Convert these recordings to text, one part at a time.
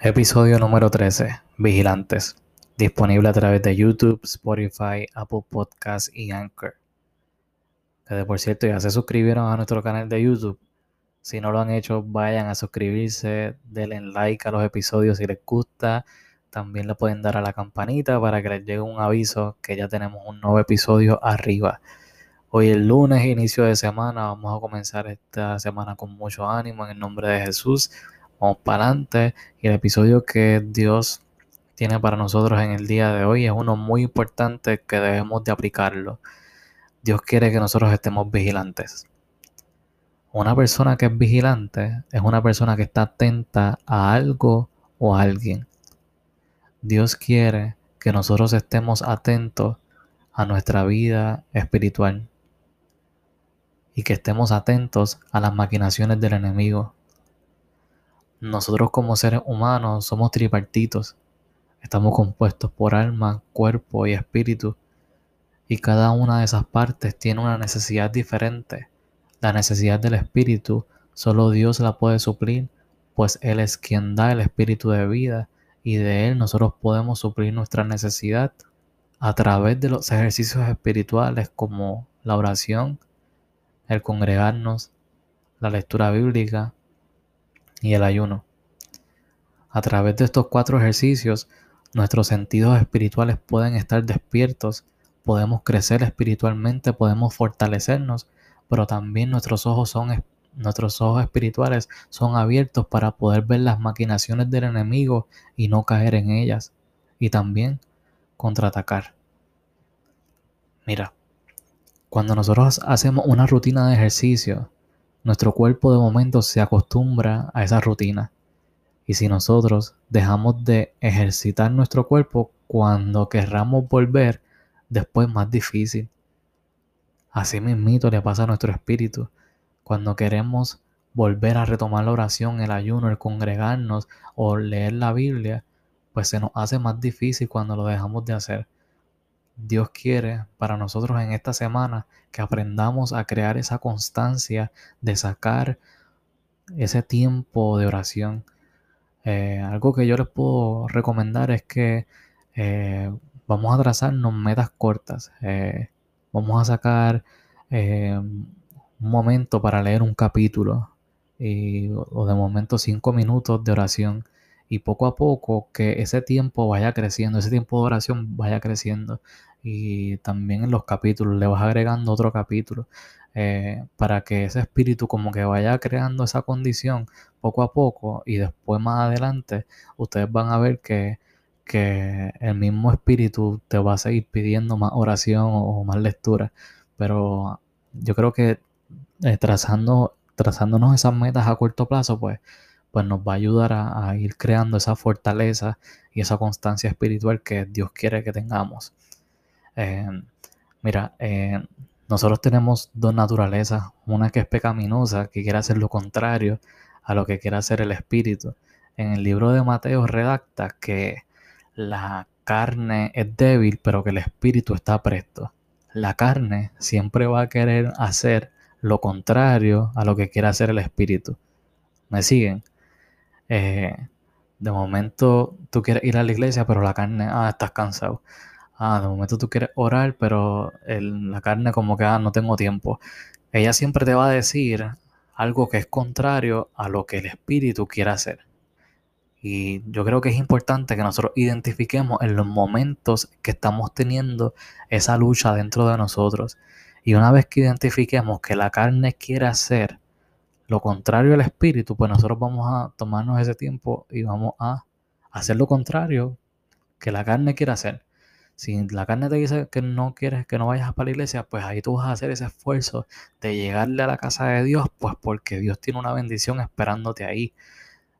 Episodio número 13. Vigilantes. Disponible a través de YouTube, Spotify, Apple Podcasts y Anchor. Que por cierto ya se suscribieron a nuestro canal de YouTube. Si no lo han hecho, vayan a suscribirse, denle like a los episodios si les gusta. También le pueden dar a la campanita para que les llegue un aviso que ya tenemos un nuevo episodio arriba. Hoy es lunes, inicio de semana. Vamos a comenzar esta semana con mucho ánimo en el nombre de Jesús. Vamos para adelante. Y el episodio que Dios tiene para nosotros en el día de hoy es uno muy importante que debemos de aplicarlo. Dios quiere que nosotros estemos vigilantes. Una persona que es vigilante es una persona que está atenta a algo o a alguien. Dios quiere que nosotros estemos atentos a nuestra vida espiritual y que estemos atentos a las maquinaciones del enemigo. Nosotros como seres humanos somos tripartitos. Estamos compuestos por alma, cuerpo y espíritu. Y cada una de esas partes tiene una necesidad diferente. La necesidad del espíritu solo Dios la puede suplir, pues Él es quien da el espíritu de vida y de Él nosotros podemos suplir nuestra necesidad a través de los ejercicios espirituales como la oración, el congregarnos, la lectura bíblica y el ayuno. A través de estos cuatro ejercicios, nuestros sentidos espirituales pueden estar despiertos, podemos crecer espiritualmente, podemos fortalecernos pero también nuestros ojos son nuestros ojos espirituales son abiertos para poder ver las maquinaciones del enemigo y no caer en ellas y también contraatacar. Mira, cuando nosotros hacemos una rutina de ejercicio, nuestro cuerpo de momento se acostumbra a esa rutina. Y si nosotros dejamos de ejercitar nuestro cuerpo, cuando querramos volver, después es más difícil. Así mismito le pasa a nuestro espíritu. Cuando queremos volver a retomar la oración, el ayuno, el congregarnos o leer la Biblia, pues se nos hace más difícil cuando lo dejamos de hacer. Dios quiere para nosotros en esta semana que aprendamos a crear esa constancia de sacar ese tiempo de oración. Eh, algo que yo les puedo recomendar es que eh, vamos a trazarnos metas cortas. Eh, vamos a sacar un momento para leer un capítulo o de momento cinco minutos de oración y poco a poco que ese tiempo vaya creciendo, ese tiempo de oración vaya creciendo y también en los capítulos le vas agregando otro capítulo eh, para que ese espíritu como que vaya creando esa condición poco a poco y después más adelante ustedes van a ver que que el mismo espíritu te va a seguir pidiendo más oración o, más lectura. Pero yo creo que eh, trazando, trazándonos esas metas a corto plazo, pues, pues nos va a ayudar a, ir creando esa fortaleza y esa constancia espiritual que Dios quiere que tengamos. Eh, mira, eh, nosotros tenemos dos naturalezas, una que es pecaminosa, que quiere hacer lo contrario a lo que quiere hacer el espíritu. En el libro de Mateo redacta que la carne es débil, pero que el espíritu está presto. La carne siempre va a querer hacer lo contrario a lo que quiere hacer el espíritu. ¿Me siguen? Eh, de momento tú quieres ir a la iglesia, pero la carne, ah, estás cansado. Ah, de momento tú quieres orar, pero la carne como que, ah, no tengo tiempo. Ella siempre te va a decir algo que es contrario a lo que el espíritu quiere hacer. Y yo creo que es importante que nosotros identifiquemos en los momentos que estamos teniendo esa lucha dentro de nosotros. Y una vez que identifiquemos que la carne quiere hacer lo contrario al espíritu, pues nosotros vamos a tomarnos ese tiempo y vamos a hacer lo contrario que la carne quiere hacer. Si la carne te dice que no quieres que no vayas para la iglesia, pues ahí tú vas a hacer ese esfuerzo de llegarle a la casa de Dios, pues porque Dios tiene una bendición esperándote ahí.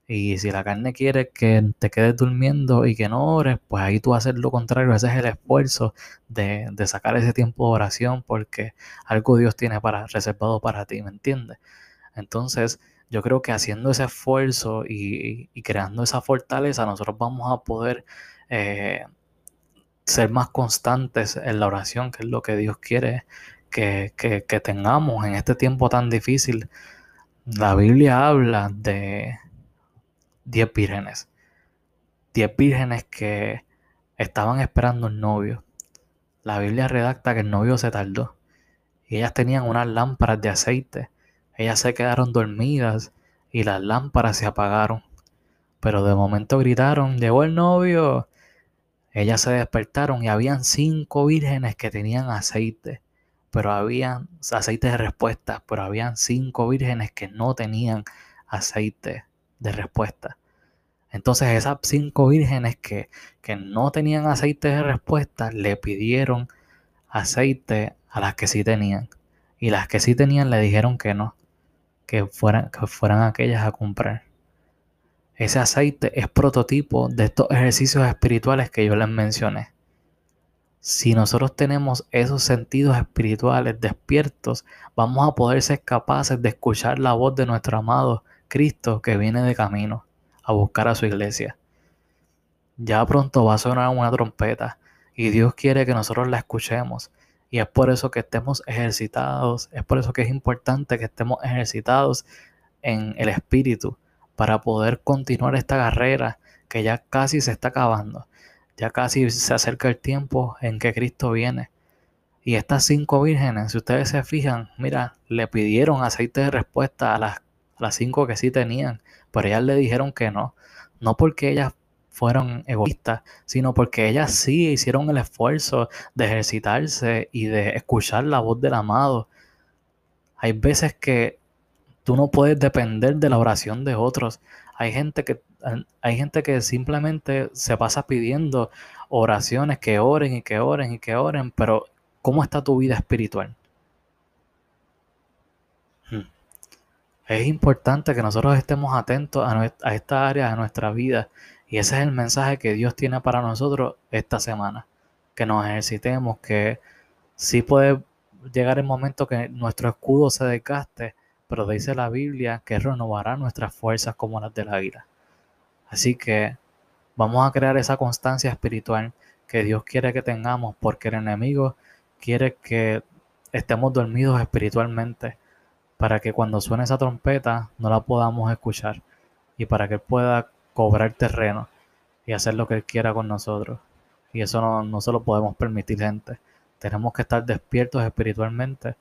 Y si la carne quiere que te quedes durmiendo y que no ores, pues ahí tú haces lo contrario, ese es el esfuerzo de, sacar ese tiempo de oración porque algo Dios tiene para, reservado para ti, ¿me entiendes? Entonces, yo creo que haciendo ese esfuerzo y, creando esa fortaleza, nosotros vamos a poder eh, ser más constantes en la oración, que es lo que Dios quiere que, que tengamos en este tiempo tan difícil, la Biblia habla de 10 vírgenes. 10 vírgenes que estaban esperando un novio. La Biblia redacta que el novio se tardó. Y ellas tenían unas lámparas de aceite. Ellas se quedaron dormidas y las lámparas se apagaron. Pero de momento gritaron, llegó el novio. Ellas se despertaron y habían cinco vírgenes que tenían aceite. Pero habían aceite de respuesta. Pero habían cinco vírgenes que no tenían aceite de respuesta. Entonces esas cinco vírgenes que, que no tenían aceite de respuesta le pidieron aceite a las que sí tenían. Y las que sí tenían le dijeron que no, que fueran, que fueran aquellas a comprar. Ese aceite es prototipo de estos ejercicios espirituales que yo les mencioné. Si nosotros tenemos esos sentidos espirituales despiertos, vamos a poder ser capaces de escuchar la voz de nuestro amado Cristo que viene de camino a buscar a su iglesia. Ya pronto va a sonar una trompeta y Dios quiere que nosotros la escuchemos. Y es por eso que estemos ejercitados, es por eso que es importante que estemos ejercitados en el espíritu para poder continuar esta carrera que ya casi se está acabando. Ya casi se acerca el tiempo en que Cristo viene. Y estas cinco vírgenes, si ustedes se fijan, mira, le pidieron aceite de respuesta a las, a las cinco que sí tenían pero ellas le dijeron que no. No porque ellas fueron egoístas, sino porque ellas sí hicieron el esfuerzo de ejercitarse y de escuchar la voz del amado. Hay veces que tú no puedes depender de la oración de otros. Hay gente que, hay gente que simplemente se pasa pidiendo oraciones, que oren y que oren y que oren, pero ¿cómo está tu vida espiritual? Es importante que nosotros estemos atentos a, esta área de nuestra vida y ese es el mensaje que Dios tiene para nosotros esta semana. Que nos ejercitemos, que sí puede llegar el momento que nuestro escudo se desgaste, pero dice la Biblia que renovará nuestras fuerzas como las de la vida. Así que vamos a crear esa constancia espiritual que Dios quiere que tengamos, porque el enemigo quiere que estemos dormidos espiritualmente para que cuando suene esa trompeta no la podamos escuchar y para que pueda cobrar terreno y hacer lo que Él quiera con nosotros. Y eso no, no se lo podemos permitir, gente. Tenemos que estar despiertos espiritualmente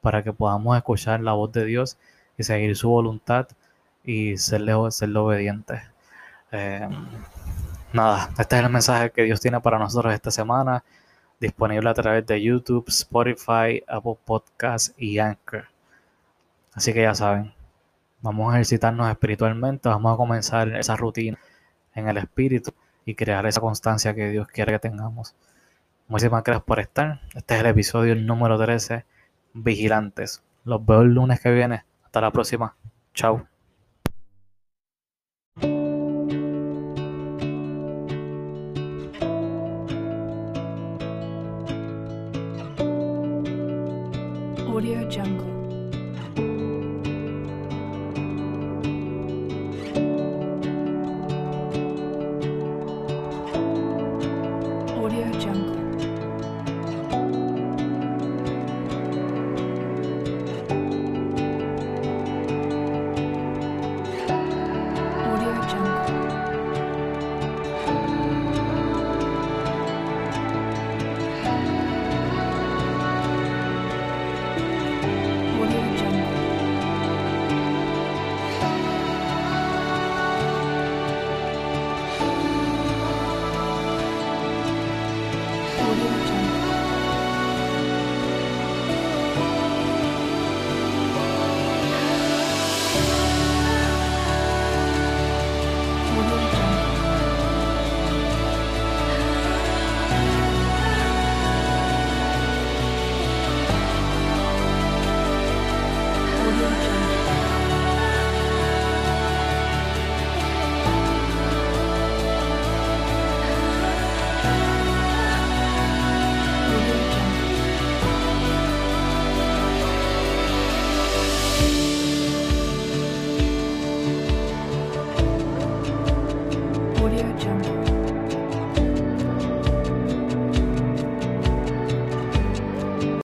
para que podamos escuchar la voz de Dios y seguir su voluntad y serle, serle obedientes. Eh, nada, este es el mensaje que Dios tiene para nosotros esta semana, disponible a través de YouTube, Spotify, Apple Podcasts y Anchor. Así que ya saben, vamos a ejercitarnos espiritualmente, vamos a comenzar esa rutina en el espíritu y crear esa constancia que Dios quiere que tengamos. Muchísimas gracias por estar. Este es el episodio número 13, Vigilantes. Los veo el lunes que viene. Hasta la próxima. Chao.